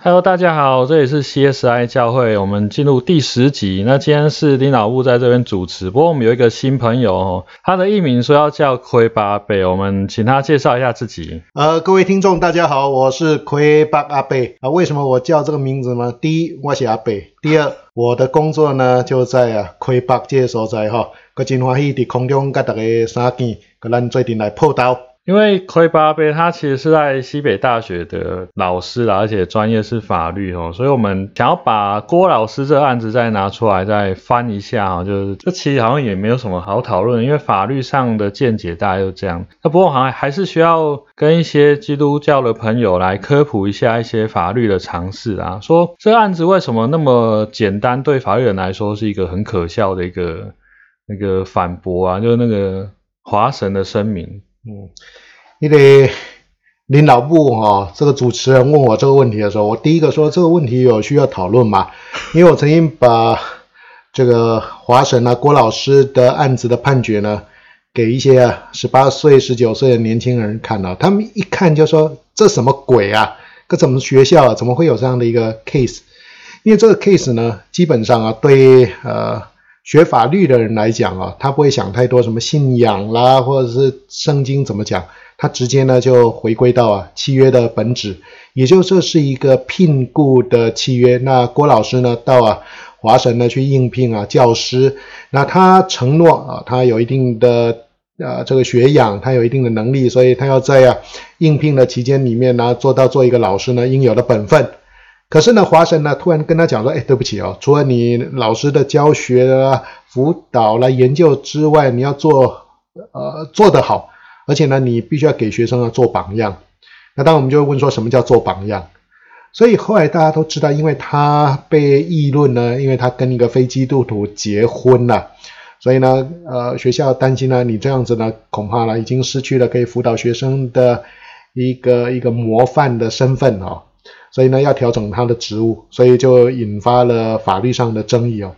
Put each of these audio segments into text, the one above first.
Hello，大家好，这里是 CSI 教会，我们进入第十集。那今天是林老布在这边主持，不过我们有一个新朋友哦，他的艺名说要叫魁巴贝，我们请他介绍一下自己。呃，各位听众大家好，我是魁巴阿贝啊。为什么我叫这个名字呢？第一，我是阿贝；第二，我的工作呢就在啊魁巴这个所在哈。我真欢喜伫空中跟大家相见，跟咱最近来破道。因为奎巴贝他其实是在西北大学的老师啦，而且专业是法律哦，所以我们想要把郭老师这个案子再拿出来再翻一下哈，就是这其实好像也没有什么好讨论，因为法律上的见解大概就这样。那不过好像还是需要跟一些基督教的朋友来科普一下一些法律的常识啊，说这案子为什么那么简单，对法律人来说是一个很可笑的一个那个反驳啊，就是那个华神的声明。嗯，因为林老部哈这个主持人问我这个问题的时候，我第一个说这个问题有需要讨论吗？因为我曾经把这个华神啊郭老师的案子的判决呢，给一些十八岁、十九岁的年轻人看了，他们一看就说这什么鬼啊？这怎么学校啊？怎么会有这样的一个 case？因为这个 case 呢，基本上啊对呃。学法律的人来讲啊，他不会想太多什么信仰啦，或者是圣经怎么讲，他直接呢就回归到啊契约的本质，也就这是一个聘雇的契约。那郭老师呢到啊华神呢去应聘啊教师，那他承诺啊他有一定的呃这个学养，他有一定的能力，所以他要在啊应聘的期间里面呢做到做一个老师呢应有的本分。可是呢，华神呢突然跟他讲说：“哎，对不起哦，除了你老师的教学啊、辅导啦、研究之外，你要做呃做得好，而且呢，你必须要给学生啊做榜样。那当然我们就会问说，什么叫做榜样？所以后来大家都知道，因为他被议论呢，因为他跟一个非基督徒结婚了，所以呢，呃，学校担心呢，你这样子呢，恐怕呢已经失去了可以辅导学生的一个一个模范的身份哦。”所以呢，要调整他的职务，所以就引发了法律上的争议哦。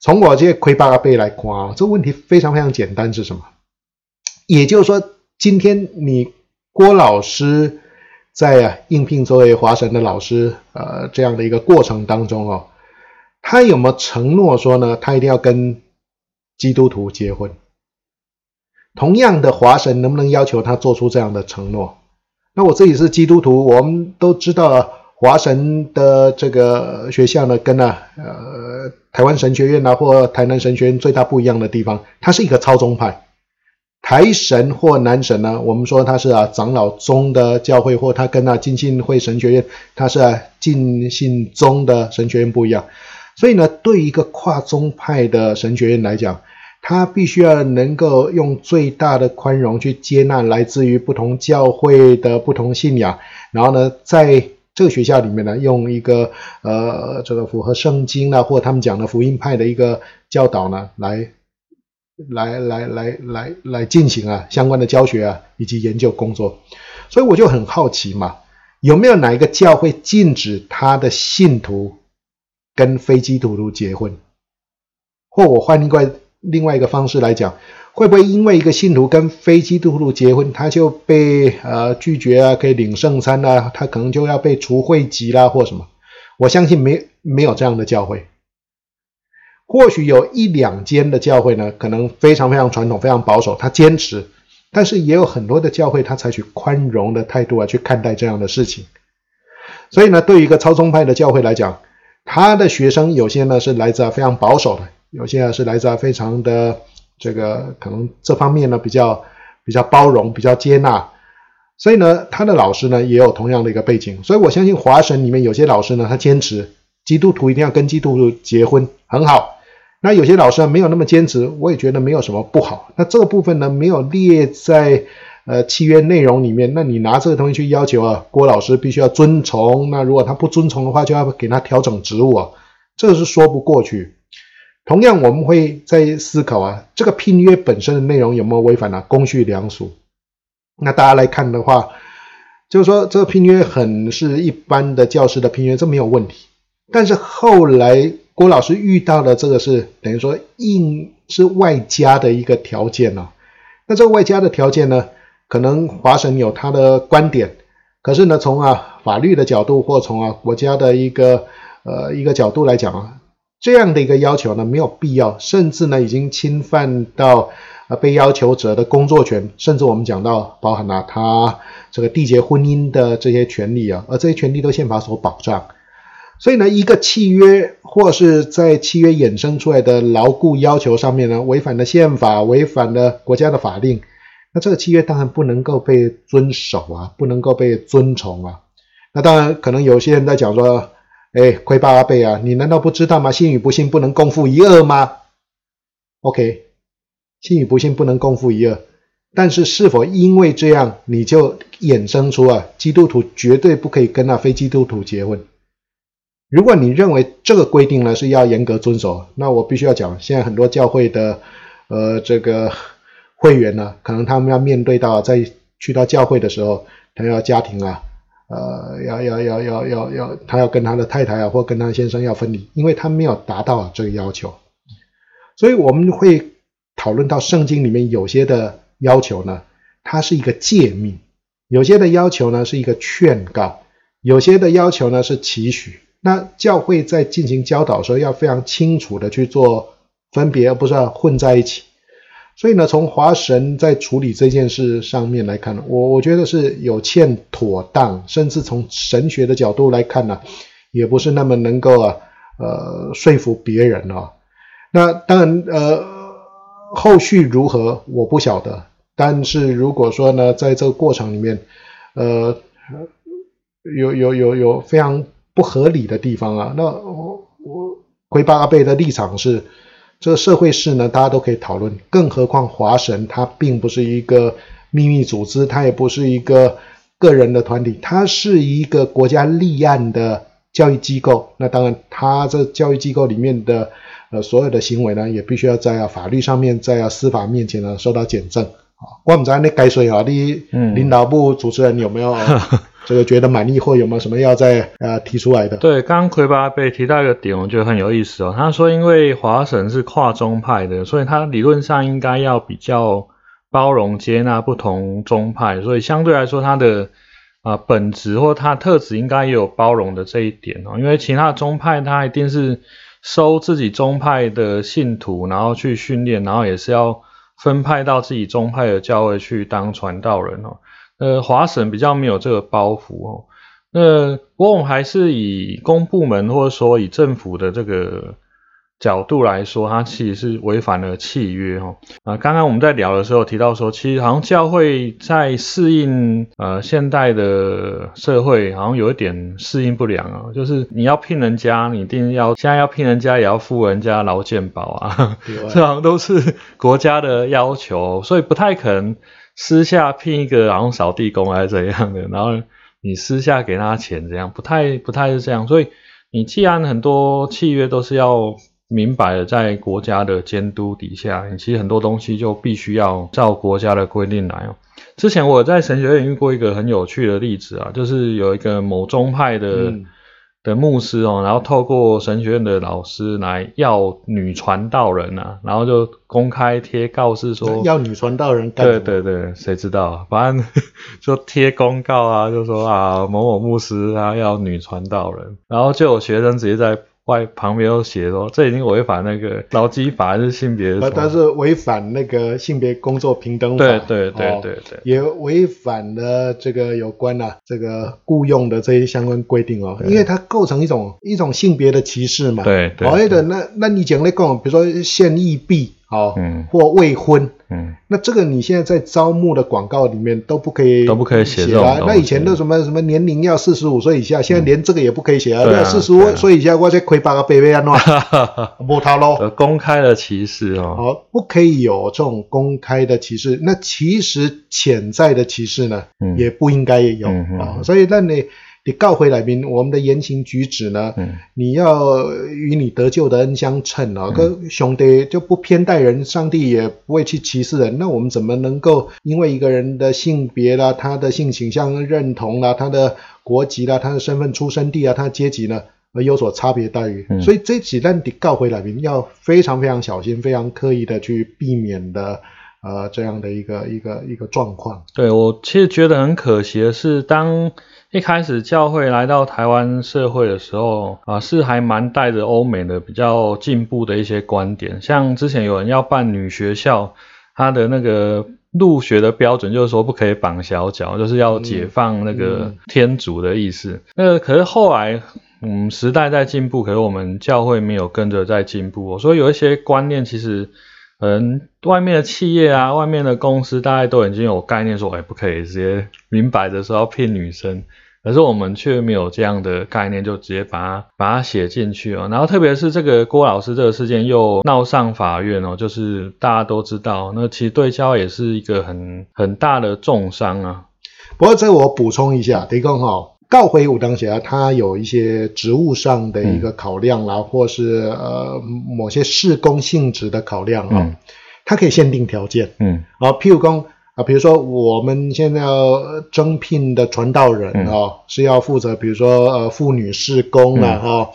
从我这亏巴贝来看啊，这个问题非常非常简单，是什么？也就是说，今天你郭老师在啊应聘作为华神的老师，呃，这样的一个过程当中哦，他有没有承诺说呢，他一定要跟基督徒结婚？同样的，华神能不能要求他做出这样的承诺？那我自己是基督徒，我们都知道华神的这个学校呢，跟啊呃台湾神学院啊或台南神学院最大不一样的地方，它是一个超宗派。台神或南神呢，我们说它是啊长老宗的教会，或它跟啊浸信会神学院，它是啊浸信宗的神学院不一样。所以呢，对一个跨宗派的神学院来讲，他必须要能够用最大的宽容去接纳来自于不同教会的不同信仰，然后呢，在这个学校里面呢，用一个呃这个符合圣经啊，或他们讲的福音派的一个教导呢，来来来来来来进行啊相关的教学啊以及研究工作。所以我就很好奇嘛，有没有哪一个教会禁止他的信徒跟非基督徒结婚？或我换一个。另外一个方式来讲，会不会因为一个信徒跟非基督徒结婚，他就被呃拒绝啊，可以领圣餐啊，他可能就要被除会籍啦，或什么？我相信没没有这样的教会。或许有一两间的教会呢，可能非常非常传统、非常保守，他坚持。但是也有很多的教会，他采取宽容的态度啊，去看待这样的事情。所以呢，对于一个超宗派的教会来讲，他的学生有些呢是来自非常保守的。有些是来自非常的这个可能这方面呢比较比较包容比较接纳，所以呢他的老师呢也有同样的一个背景，所以我相信华神里面有些老师呢他坚持基督徒一定要跟基督徒结婚很好，那有些老师没有那么坚持，我也觉得没有什么不好。那这个部分呢没有列在呃契约内容里面，那你拿这个东西去要求啊郭老师必须要遵从，那如果他不遵从的话，就要给他调整职务啊，这个是说不过去。同样，我们会在思考啊，这个聘约本身的内容有没有违反了公序良俗？那大家来看的话，就是说这个聘约很是一般的教师的聘约，这没有问题。但是后来郭老师遇到的这个是等于说硬是外加的一个条件呢。那这个外加的条件呢，可能华神有他的观点，可是呢，从啊法律的角度或从啊国家的一个呃一个角度来讲啊，这样的一个要求呢没有必要，甚至呢已经侵犯到啊被要求者的工作权，甚至我们讲到包含了他这个缔结婚姻的这些权利啊，而这些权利都宪法所保障。所以呢，一个契约或是在契约衍生出来的牢固要求上面呢，违反了宪法，违反了国家的法令。那这个契约当然不能够被遵守啊，不能够被遵从啊。那当然，可能有些人在讲说，哎，亏八阿贝啊，你难道不知道吗？信与不信不能共负一二吗？OK，信与不信不能共负一二。但是是否因为这样，你就衍生出啊，基督徒绝对不可以跟那非基督徒结婚？如果你认为这个规定呢是要严格遵守，那我必须要讲，现在很多教会的呃这个。会员呢，可能他们要面对到在去到教会的时候，他要家庭啊，呃，要要要要要要，他要跟他的太太啊，或跟他先生要分离，因为他没有达到这个要求，所以我们会讨论到圣经里面有些的要求呢，它是一个诫命；有些的要求呢是一个劝告；有些的要求呢是期许。那教会在进行教导的时候，要非常清楚的去做分别，而不是混在一起。所以呢，从华神在处理这件事上面来看，我我觉得是有欠妥当，甚至从神学的角度来看呢，也不是那么能够啊，呃，说服别人啊。那当然，呃，后续如何我不晓得。但是如果说呢，在这个过程里面，呃，有有有有非常不合理的地方啊，那我我魁巴阿贝的立场是。这个社会事呢，大家都可以讨论，更何况华神它并不是一个秘密组织，它也不是一个个人的团体，它是一个国家立案的教育机构。那当然，它这教育机构里面的呃所有的行为呢，也必须要在法律上面，在司法面前呢受到检证。啊，我们在那该说啊，你领导部主持人有没有？这个觉得满意或有没有什么要再呃提出来的？对，刚刚魁拔被提到一个点，我觉得很有意思哦。他说，因为华神是跨宗派的，所以他理论上应该要比较包容接纳不同宗派，所以相对来说，他的啊本质或他特质应该也有包容的这一点哦。因为其他宗派他一定是收自己宗派的信徒，然后去训练，然后也是要分派到自己宗派的教会去当传道人哦。呃，华省比较没有这个包袱哦。那不过我们还是以公部门或者说以政府的这个角度来说，它其实是违反了契约哦。啊，刚刚我们在聊的时候提到说，其实好像教会在适应呃现代的社会，好像有一点适应不良啊。就是你要聘人家，你一定要现在要聘人家，也要付人家劳健保啊，这好像都是国家的要求，所以不太可能。私下聘一个然后扫地工还是怎样的，然后你私下给他钱，这样不太不太是这样。所以你既然很多契约都是要明摆的在国家的监督底下，你其实很多东西就必须要照国家的规定来哦。之前我在神学院遇过一个很有趣的例子啊，就是有一个某宗派的。的牧师哦，然后透过神学院的老师来要女传道人啊，然后就公开贴告示说要女传道人。对对对，谁知道？反正 就贴公告啊，就说啊某某牧师他要女传道人，然后就有学生直接在。外旁边都写说，这已经违反那个劳基法还是性别？但是违反那个性别工作平等法。对对对对对，也违反了这个有关啊这个雇佣的这些相关规定哦，因为它构成一种一种性别的歧视嘛。对对。好的，那那你讲那个，比如说现役币。好，嗯，或未婚，嗯，那这个你现在在招募的广告里面都不可以，都不可以写啊。那以前的什么什么年龄要四十五岁以下，现在连这个也不可以写啊。要四十五岁以下，我再亏八个 baby 啊，不掏喽。公开的歧视哦，好，不可以有这种公开的歧视。那其实潜在的歧视呢，也不应该有啊。所以那你。你告回来宾，我们的言行举止呢？嗯，你要与你得救的恩相称啊，跟兄弟就不偏待人，上帝也不会去歧视人。那我们怎么能够因为一个人的性别啦、他的性倾向认同啦、他的国籍啦、他的身份出生地啊、他的阶级呢，而有所差别待遇？所以这几段你告回来宾要非常非常小心，非常刻意的去避免的，呃，这样的一个一个一个状况。对我其实觉得很可惜的是，当一开始教会来到台湾社会的时候啊，是还蛮带着欧美的比较进步的一些观点，像之前有人要办女学校，他的那个入学的标准就是说不可以绑小脚，就是要解放那个天主的意思。那可是后来，嗯，时代在进步，可是我们教会没有跟着在进步，所以有一些观念其实。嗯，外面的企业啊，外面的公司，大概都已经有概念说，哎，不可以直接明摆着说要骗女生，可是我们却没有这样的概念，就直接把它把它写进去哦。然后特别是这个郭老师这个事件又闹上法院哦，就是大家都知道，那其实对焦也是一个很很大的重伤啊。不过这我补充一下，提供哈。告回武当侠，它有一些职务上的一个考量啦，或是呃某些事工性质的考量啊，它可以限定条件，嗯，啊，譬如讲啊，比如说我们现在要征聘的传道人啊，是要负责比如说呃妇女事工啊，哈，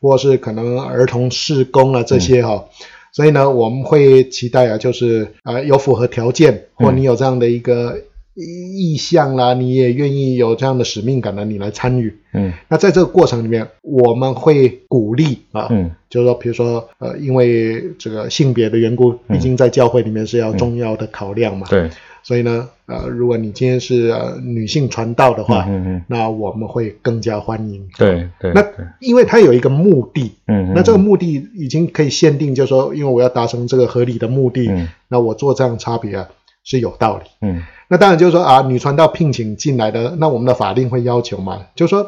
或是可能儿童事工啊这些哈，所以呢，我们会期待啊，就是啊有符合条件，或你有这样的一个。意向啦，你也愿意有这样的使命感呢？你来参与，嗯，那在这个过程里面，我们会鼓励啊，嗯，就是说，比如说，呃，因为这个性别的缘故，毕竟在教会里面是要重要的考量嘛，对，所以呢，呃，如果你今天是女性传道的话，嗯嗯，那我们会更加欢迎，对对，那因为它有一个目的，嗯，那这个目的已经可以限定，就是说，因为我要达成这个合理的目的，嗯，那我做这样差别啊是有道理，嗯。那当然就是说啊，女传道聘请进来的，那我们的法令会要求嘛？就是说，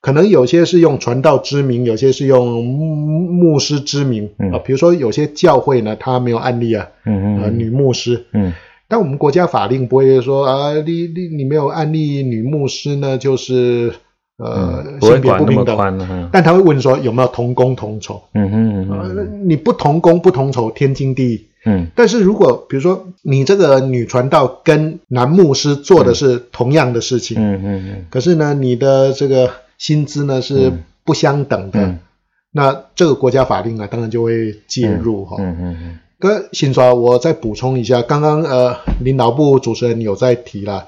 可能有些是用传道之名，有些是用牧师之名啊。比如说有些教会呢，他没有案例啊，呃，女牧师。嗯。但我们国家法令不会说啊，你你你没有案例女牧师呢，就是呃性别不平等。但他会问说有没有同工同酬？嗯哼嗯你不同工不同酬，天经地义。嗯，但是如果比如说你这个女传道跟男牧师做的是同样的事情，嗯嗯嗯，可是呢，你的这个薪资呢是不相等的，那这个国家法令啊，当然就会介入哈。嗯嗯嗯。哥，新刷，我再补充一下，刚刚呃，领导部主持人有在提了，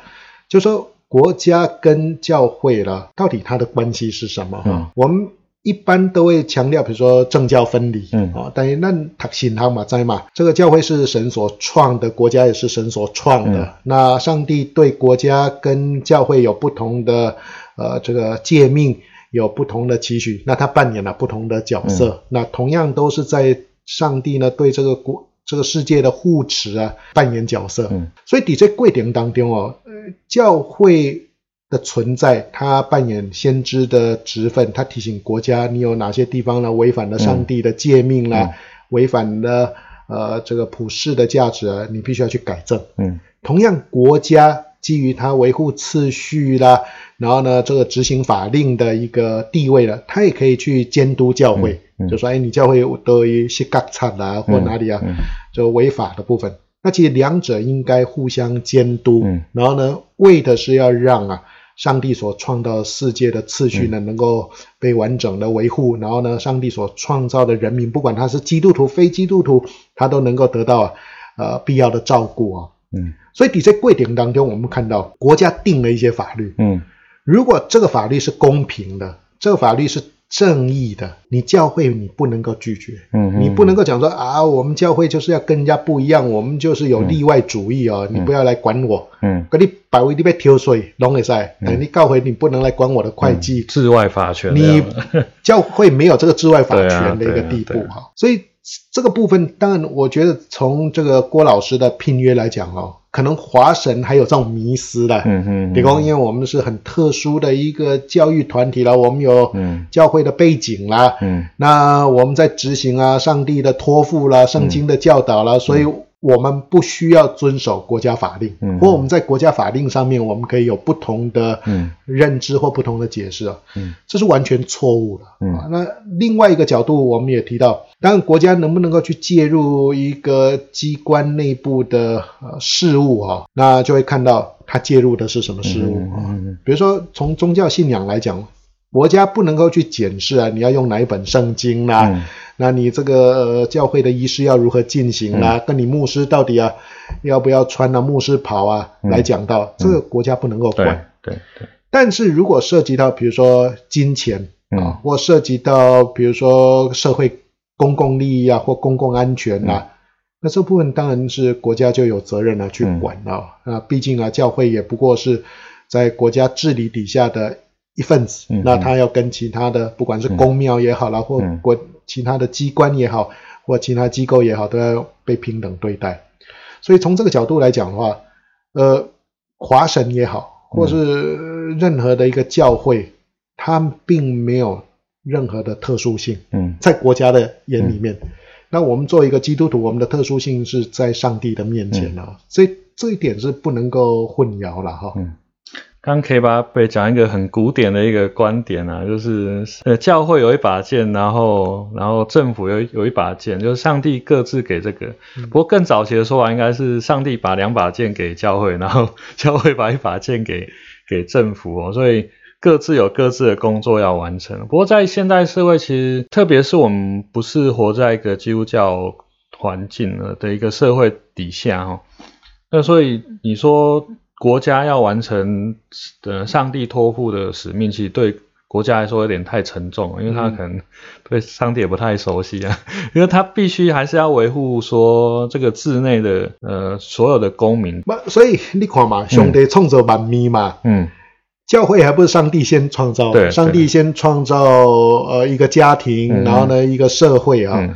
就说国家跟教会了，到底它的关系是什么哈？我们。一般都会强调，比如说政教分离，嗯，啊，但是那他信他嘛在嘛，这个教会是神所创的，国家也是神所创的。那上帝对国家跟教会有不同的呃这个诫命，有不同的期许，那他扮演了不同的角色。那同样都是在上帝呢对这个国这个世界的护持啊扮演角色。嗯，所以底在贵典当中哦，呃，教会。的存在，他扮演先知的职分，他提醒国家你有哪些地方呢？违反了上帝的诫命啦，违反了呃这个普世的价值啊，你必须要去改正。嗯，同样国家基于他维护秩序啦，然后呢这个执行法令的一个地位了，他也可以去监督教会，就说哎你教会都一些割差啦或哪里啊，就违法的部分，那其实两者应该互相监督，然后呢为的是要让啊。上帝所创造世界的次序呢，能够被完整的维护，然后呢，上帝所创造的人民，不管他是基督徒、非基督徒，他都能够得到呃必要的照顾啊。嗯，所以底在规定当中，我们看到国家定了一些法律。嗯，如果这个法律是公平的，这个法律是。正义的，你教会你不能够拒绝，嗯，你不能够讲说啊，我们教会就是要跟人家不一样，我们就是有例外主义哦，你不要来管我，嗯，可你百位你被抽税，拢会在，你告回你不能来管我的会计，治外法权，你教会没有这个治外法权的一个地步哈，所以这个部分，当然我觉得从这个郭老师的聘约来讲哦。可能华神还有这种迷失的，嗯嗯，比方因为我们是很特殊的一个教育团体了，我们有教会的背景啦，嗯，那我们在执行啊上帝的托付啦、圣经的教导啦，所以。我们不需要遵守国家法令，或我们在国家法令上面，我们可以有不同的认知或不同的解释啊，这是完全错误的。啊。那另外一个角度，我们也提到，当然国家能不能够去介入一个机关内部的呃事务啊，那就会看到它介入的是什么事务啊。比如说从宗教信仰来讲，国家不能够去检视啊，你要用哪一本圣经啦。那你这个教会的仪式要如何进行啦？跟你牧师到底啊，要不要穿啊牧师袍啊？来讲到这个国家不能够管。对对。但是如果涉及到比如说金钱嗯啊，或涉及到比如说社会公共利益啊，或公共安全啊，那这部分当然是国家就有责任了去管了、啊。毕竟啊，教会也不过是在国家治理底下的一份子，嗯那他要跟其他的不管是公庙也好啦，或嗯国其他的机关也好，或其他机构也好，都要被平等对待。所以从这个角度来讲的话，呃，华神也好，或是任何的一个教会，它并没有任何的特殊性，嗯在国家的眼里面。那我们作为一个基督徒，我们的特殊性是在上帝的面前啊，这这一点是不能够混淆了哈。嗯。刚 K 八被讲一个很古典的一个观点啊，就是呃教会有一把剑，然后然后政府有有一把剑，就是上帝各自给这个。不过更早期的说法应该是上帝把两把剑给教会，然后 教会把一把剑给给政府哦，所以各自有各自的工作要完成。不过在现代社会，其实特别是我们不是活在一个基督教环境了的一个社会底下哦，那所以你说。国家要完成呃上帝托付的使命，其实对国家来说有点太沉重了，因为他可能对上帝也不太熟悉啊，因为他必须还是要维护说这个治内的呃所有的公民。不，所以你看嘛，上帝创造万物嘛，嗯，教会还不是上帝先创造的，对上帝先创造呃一个家庭，嗯。然后呢一个社会啊，嗯。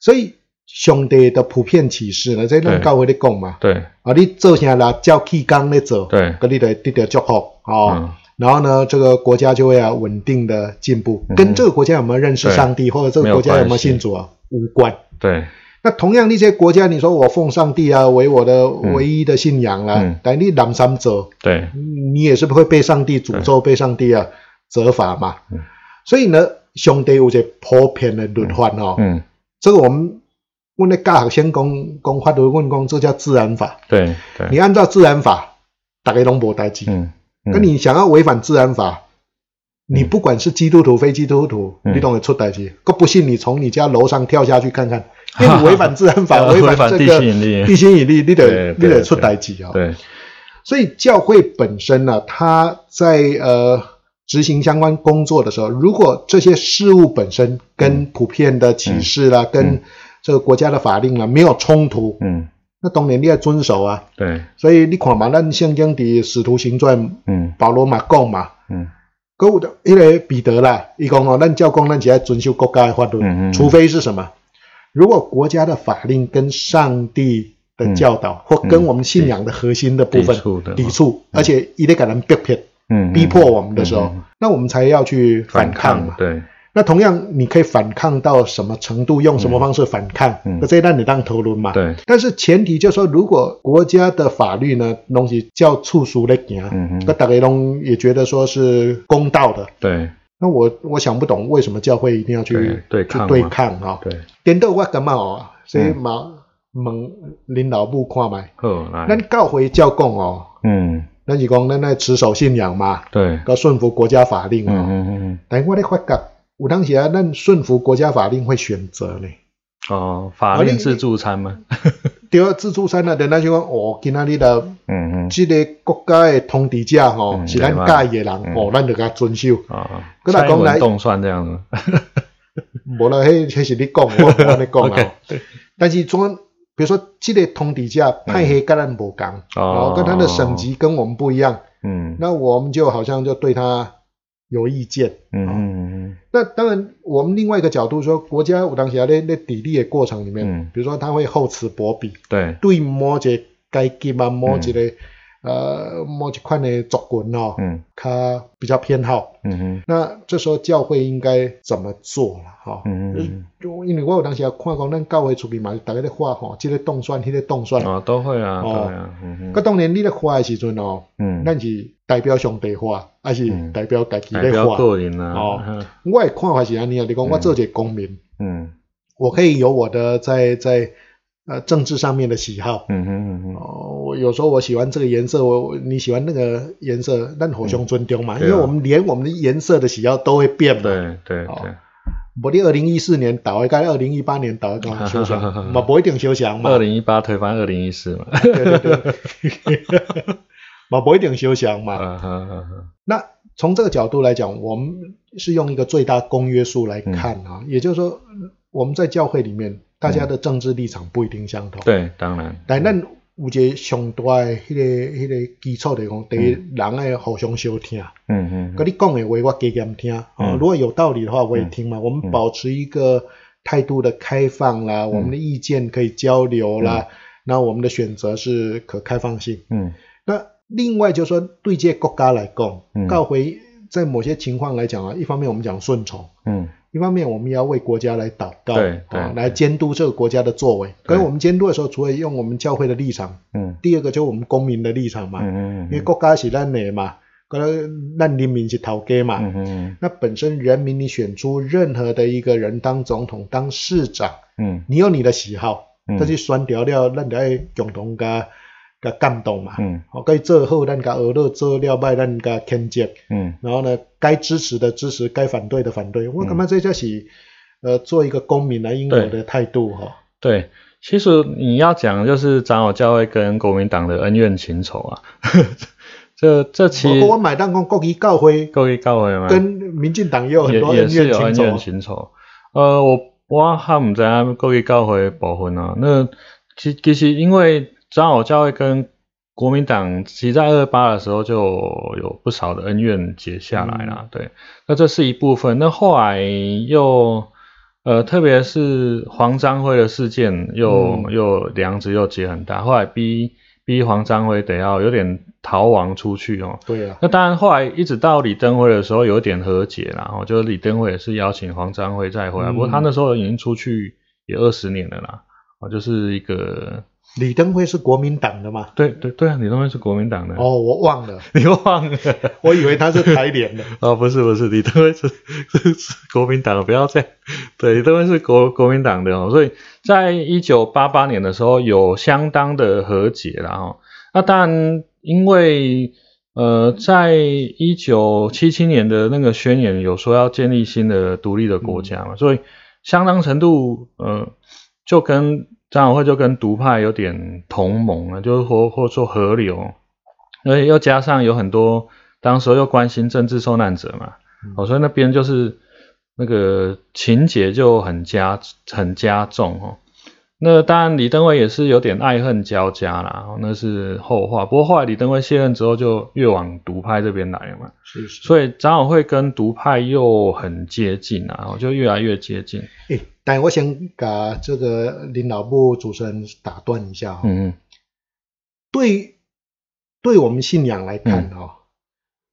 所以上帝的普遍启示呢，这咱对。教会咧讲嘛，对。啊，你做啥啦，照气纲咧做，对。咁你得得到祝福哦。嗯。然后呢，这个国家就会啊稳定的进步，嗯。跟这个国家有没有认识上帝，或者这个国家有没有信主啊无关。对。那同样那些国家，你说我奉上帝啊为我的唯一的信仰啦、嗯。但你南山走，对。你也是不会被上帝诅咒、被上帝啊责罚嘛。嗯。所以呢，上帝有一个普遍的律法哦，嗯。这个我们问那教学先讲讲法律，问讲这叫自然法。对对，你按照自然法，大概拢无代志。嗯嗯。那你想要违反自然法，你不管是基督徒非基督徒，嗯。你都会出代志。可不信你从你家楼上跳下去看看，因为你违反自然法，违违反这个心引力。地心引力，你得你得出代志啊。对所以教会本身呢，它在呃执行相关工作的时候，如果这些事物本身跟普遍的启示啦，跟这个国家的法令啦没有冲突，嗯。那当然你要遵守啊。对。所以你看嘛，咱圣经的《使徒行传》，嗯。保罗嘛讲嘛，嗯。购物的迄个彼得啦，伊讲哦，咱教工咱只要遵守国家的法律，嗯嗯嗯。除非是什么？如果国家的法令跟上帝的教导、或跟我们信仰的核心的部分嗯抵触而且一定给人逼迫、嗯逼迫我们的时候，那我们才要去反反抗嘛。对那同样，你可以反抗到什么程度，用什么方式反抗？嗯。那这一段你当讨论嘛。对。但是前提就是说，如果国家的法律呢，东西叫处属来行，嗯嗯那大家拢也觉得说是公道的，对。那我我想不懂为什么教会一定要去对对抗对抗啊？对。颠倒我感觉哦，所以嗯。嘛问恁老母看卖，好来。咱教会教讲哦，嗯。咱是讲咱来持守信仰嘛，对。要顺服国家法令嗯哦。嗯嗯。但我咧发觉，有当时啊，咱顺服国家法令会选择呢。哦法令自助餐吗？第二自助餐啊，人家就讲哦，今仔日的嗯嗯这个国家的通知者吼，嗯是咱对嘛介意的人嗯哦，咱就甲遵守。啊，跟他讲来蔡英文动算这样子，无啦，迄迄是你讲，我 无安尼讲啊。但是总，比如说这个通知者派系跟咱无共，哦，跟他的省级跟我们不一样，嗯那我们就好像就对他有意见。嗯嗯那当然，我们另外一个角度说，国家有当时在咧咧砥砺的过程里面，嗯。比如说他会厚此薄彼，对。对某一个阶级啊，某一个、呃某一款的族群哦，嗯。他比较偏好。嗯哼。那这时候教会应该怎么做了哈？嗯嗯就因为我有当时也看讲，咱教会出去嘛，大家咧画吼，这个动算，那、个动算。哦都会啊哦。对啊嗯那、哼当年，你咧画的时阵哦，嗯。咱是代表上帝画，还是嗯。代表家己代表咧画？个人啊哦。我的看法是安尼啊，你讲我做一个公民，嗯。我可以有我的在在呃政治上面的喜好。嗯哼嗯哼哦，我有时候我喜欢这个颜色，我我你喜欢那个颜色，那互相尊重嘛，因为我们连我们的颜色的喜好都会变嘛。对对哦对无你二零一四年倒一跟二零一八年倒一个休想，嘛不一定休想嘛。二零一八推翻二零一四嘛对对对，嘛不一定休想嘛。那从这个角度来讲，我们是用一个最大公约数来看嗯啊，也就是说，我们在教会里面，大家的政治立场不一定相同。对，当然，但咱有一个上大的迄、个迄、个基础就是讲，第一，人爱互相相听。嗯嗯跟你讲的话，我加减听。哦嗯，如果有道理的话，我也听嘛。我们保持一个态度的开放啦，我们的意见可以交流啦，那我们的选择是可开放性。嗯那另外就是说，对这国家来讲，嗯告回在某些情况来讲啊，一方面我们讲顺从，嗯一方面我们要为国家来祷告，对对啊，来监督这个国家的作为。可是我们监督的时候，除了用我们教会的立场，嗯。第二个就是我们公民的立场嘛，嗯因为国家是咱的嘛，可能咱人民是头家嘛。嗯嗯那本身人民你选出任何的一个人当总统、当市长，嗯。你有你的喜好，嗯但是选掉了，咱得要共同甲甲感动嘛。嗯，该做好，咱甲学乐做了歹，咱甲谴责。嗯然后呢，该支持的支持，该反对的反对。我感觉这就是呃，做一个公民来应有的态度哈。对，其实你要讲就是长老教会跟国民党的恩怨情仇啊，这这其实我买单讲国旗教会各位教会嘛，跟民进党也有很多恩怨情恩怨仇。情仇。呃，我我还唔知影各位教会部分啊。那其其实因为长老教会跟国民党，其实在二八的时候就有不少的恩怨结下来啦。对，那这是一部分。那后来又呃，特别是黄章辉的事件又，又、梁子又结很大，后来逼逼黄章辉得要有点逃亡出去哦。对啊，那当然，后来一直到李登辉的时候，有点和解啦。然后就是李登辉也是邀请黄章辉再回来，嗯不过他那时候已经出去也二十年了啦。哦，就是一个李登辉是国民党的嘛？对对对啊，李登辉是国民党的，哦，我忘了，你忘了？我以为他是台联的。哦，不是不是，李登辉是是是国民党的，不要这样。对，李登辉是国国民党的哦，所以在一九八八年的时候有相当的和解了哦。那当然，因为呃，在一九七七年的那个宣言有说要建立新的独立的国家嘛，所以相当程度呃，就跟张友会就跟独派有点同盟了，就是或或说合流，而且又加上有很多当时候又关心政治受难者嘛，嗯哦，所以那边就是那个情节就很加很加重哦。那当然，李登辉也是有点爱恨交加啦，哦那是后话。不过后来李登辉卸任之后，就越往独派这边来了嘛，是是。所以长老会跟独派又很接近啊，哦就越来越接近。诶，但我想把这个林老部主持人打断一下哈、嗯嗯。对，对我们信仰来看哈、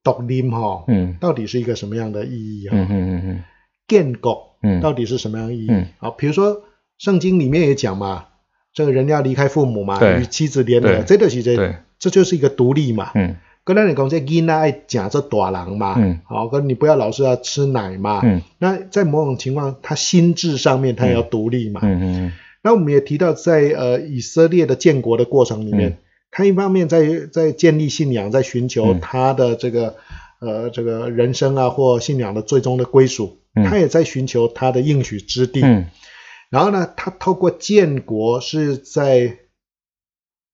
独立哈，嗯。到底是一个什么样的意义啊？嗯嗯嗯建国嗯。到底是什么样的意义？嗯。好，比如说圣经里面也讲嘛，这个人要离开父母嘛，与妻子联合，这就是这，这就是一个独立嘛。嗯跟咱来讲，这囡仔爱讲这大人嘛，嗯好，跟你不要老是要吃奶嘛。嗯那在某种情况，他心智上面他也要独立嘛。嗯嗯那我们也提到在，呃以色列的建国的过程里面，嗯他一方面在在建立信仰，在寻求嗯他的这个、呃这个人生啊或信仰的最终的归属，嗯他也在寻求他的应许之地。嗯然后呢，他透过建国是在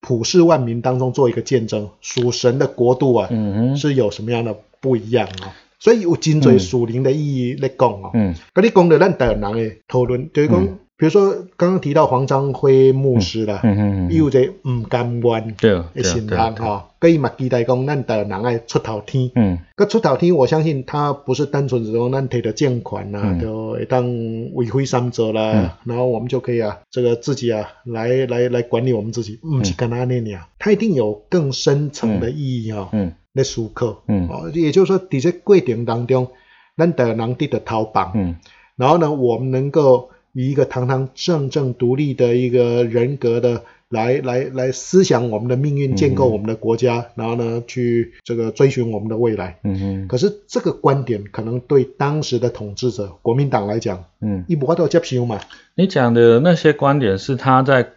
普世万民当中做一个见证，属神的国度啊、嗯是有什么样的不一样啊、所以有真侪属灵的意义来讲哦。嗯。跟你讲的咱台湾人的讨论，就是讲，嗯比如说刚刚提到黄章辉牧师啦，嗯嗯，伊有一个唔甘愿对的心人吼，佮伊嘛期待讲咱台湾人爱出头天。嗯。佮出头天，我相信他不是单纯只说咱摕到建款呐、嗯。就会当为非三者啦，然后我们就可以啊，这个自己啊来来来管理我们自己，不是干那那样，他一定有更深层的意义哈、嗯。来思考。嗯。哦，也就是说，伫这过程当中，咱台湾人得到逃榜，嗯。然后呢，我们能够以一个堂堂正正独立的一个人格的来来来思想我们的命运，建构嗯我们的国家，然后呢，去这个追寻我们的未来。嗯可是这个观点可能对当时的统治者国民党来讲，嗯，一无法度接受嘛。你讲的那些观点是他在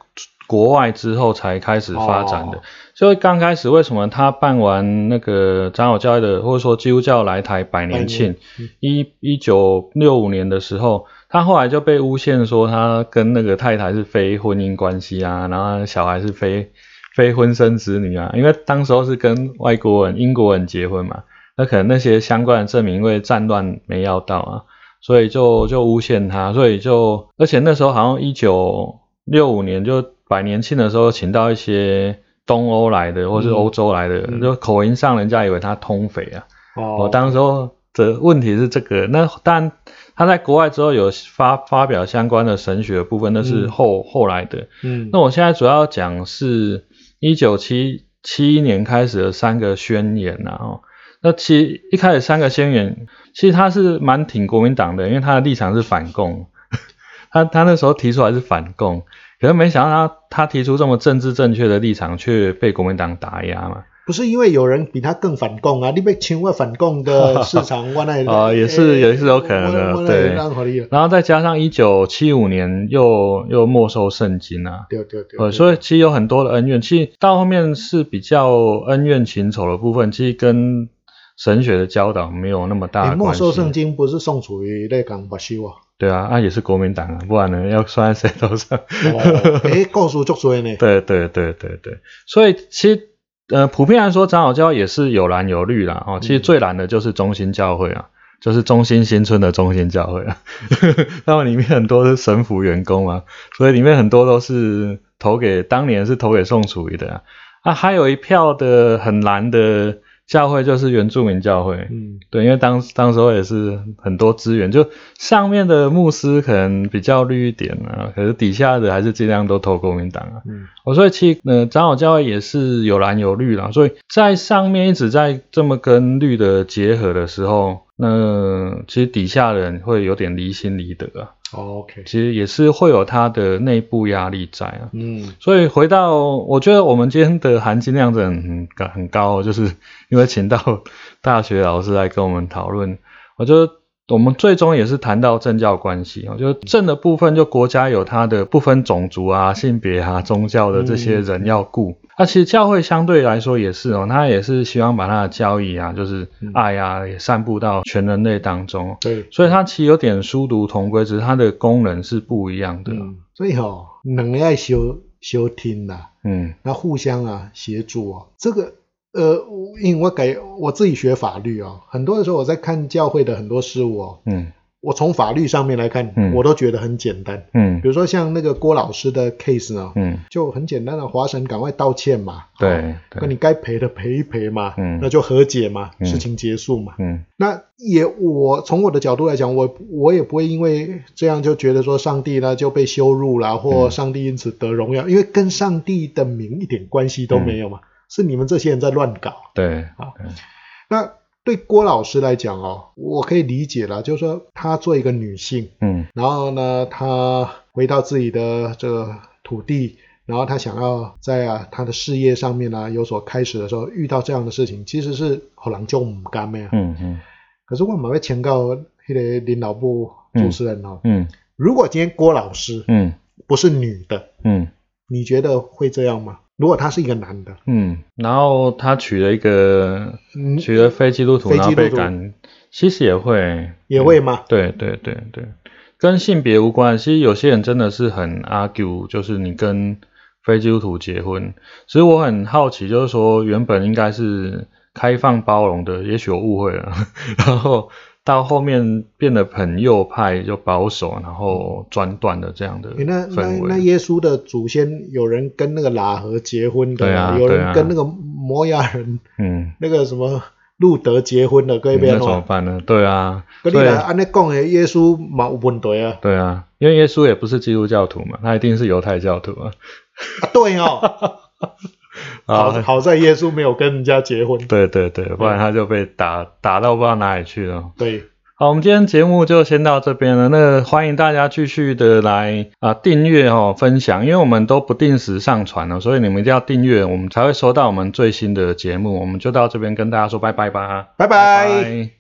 国外之后才开始发展的。哦所以刚开始为什么他办完那个长老教会的，或者说基督教来台百年庆，一一九六五年的时候，他后来就被诬陷说他跟那个太太是非婚姻关系啊，然后小孩是非非婚生子女啊，因为当时候是跟外国人、英国人结婚嘛，那可能那些相关的证明因为战乱没要到啊，所以就就诬陷他，所以就而且那时候好像一九六五年就百年庆的时候，请到一些东欧来的或是欧洲来的，就口音上人家以为他通匪啊。哦，当时候的问题是这个，那但他在国外之后有发发表相关的神学部分，那是后后来的。嗯，那我现在主要讲是一九七七一年开始的三个宣言呐，哦，那其一开始三个宣言，其实他是蛮挺国民党的，因为他的立场是反共，他他那时候提出来是反共，可是没想到他他提出这么政治正确的立场，却被国民党打压嘛。不是因为有人比他更反共啊，你被侵犯反共的 市场，我那啊也是也是有可能的，对。然后再加上一九七五年又又没收圣经啊，对对对。所以其实有很多的恩怨，其实到后面是比较恩怨情仇的部分，其实跟神学的教导没有那么大的关系。没收圣经不是宋楚瑜在讲不修啊？对啊，那也是国民党啊，不然呢要算在谁头上？哎，告诉足多呢。对对对对对，所以其实。呃，普遍来说，长老教也是有蓝有绿啦。哦，其实最蓝的就是中心教会啊，就是中心新村的中心教会啊。他们里面很多是神府员工啊，所以里面很多都是投给当年是投给宋楚瑜的啊。还有一票的很蓝的。教会就是原住民教会，嗯，对，因为当当时候也是很多资源，就上面的牧师可能比较绿一点啊，可是底下的还是尽量都投国民党啊，嗯，我所以其实呃长老教会也是有蓝有绿啦，所以在上面一直在这么跟绿的结合的时候，那其实底下人会有点离心离德啊。OK，其实也是会有它的内部压力在啊，嗯，所以回到我觉得我们今天的含金量真的很高很高，就是因为请到大学老师来跟我们讨论，我觉得我们最终也是谈到政教关系啊，就政的部分就国家有它的不分种族啊、性别啊、宗教的这些人要顾。那其实教会相对来说也是哦，他也是希望把他的教义啊，就是爱啊，也散布到全人类当中。对，所以他其实有点殊途同归，只是他的功能是不一样的。所以哦，能爱修修听呐，嗯，那互相啊协助啊，这个呃，因为我给我自己学法律哦，很多的时候我在看教会的很多事物哦，嗯。我从法律上面来看，我都觉得很简单。嗯，比如说像那个郭老师的 case 呢，嗯，就很简单的，华神赶快道歉嘛，对，那你该赔的赔一赔嘛，嗯，那就和解嘛，事情结束嘛，嗯，那也我从我的角度来讲，我我也不会因为这样就觉得说上帝呢就被羞辱了，或上帝因此得荣耀，因为跟上帝的名一点关系都没有嘛，是你们这些人在乱搞。对，好，那。对郭老师来讲哦，我可以理解了，就是说她做一个女性，嗯，然后呢，她回到自己的这个土地，然后她想要在啊她的事业上面呢有所开始的时候，遇到这样的事情，其实是可能就唔甘咩？嗯嗯。可是我马上请告迄个领导部主持人哦，嗯，如果今天郭老师，嗯，不是女的，嗯，你觉得会这样吗？如果他是一个男的，嗯，然后他娶了一个，娶了非基督徒，然后被赶，其实也会，也会吗？对对对对，跟性别无关。其实有些人真的是很 argue，就是你跟非基督徒结婚。其实我很好奇，就是说原本应该是开放包容的，也许我误会了，然后。到后面变得很右派，就保守，然后专断的这样的那那那耶稣的祖先有人跟那个拉合结婚的，有人跟那个摩亚人，嗯，那个什么路德结婚的，各位那怎么办呢？对啊，跟你来按那讲的耶稣冇问题啊。对啊，因为耶稣也不是基督教徒嘛，他一定是犹太教徒啊。啊，对哦。好好在耶稣没有跟人家结婚，对对对，不然他就被打打到不知道哪里去了。对，好，我们今天节目就先到这边了。那欢迎大家继续的来啊订阅哦，分享，因为我们都不定时上传了，所以你们一定要订阅，我们才会收到我们最新的节目。我们就到这边跟大家说拜拜吧，拜拜。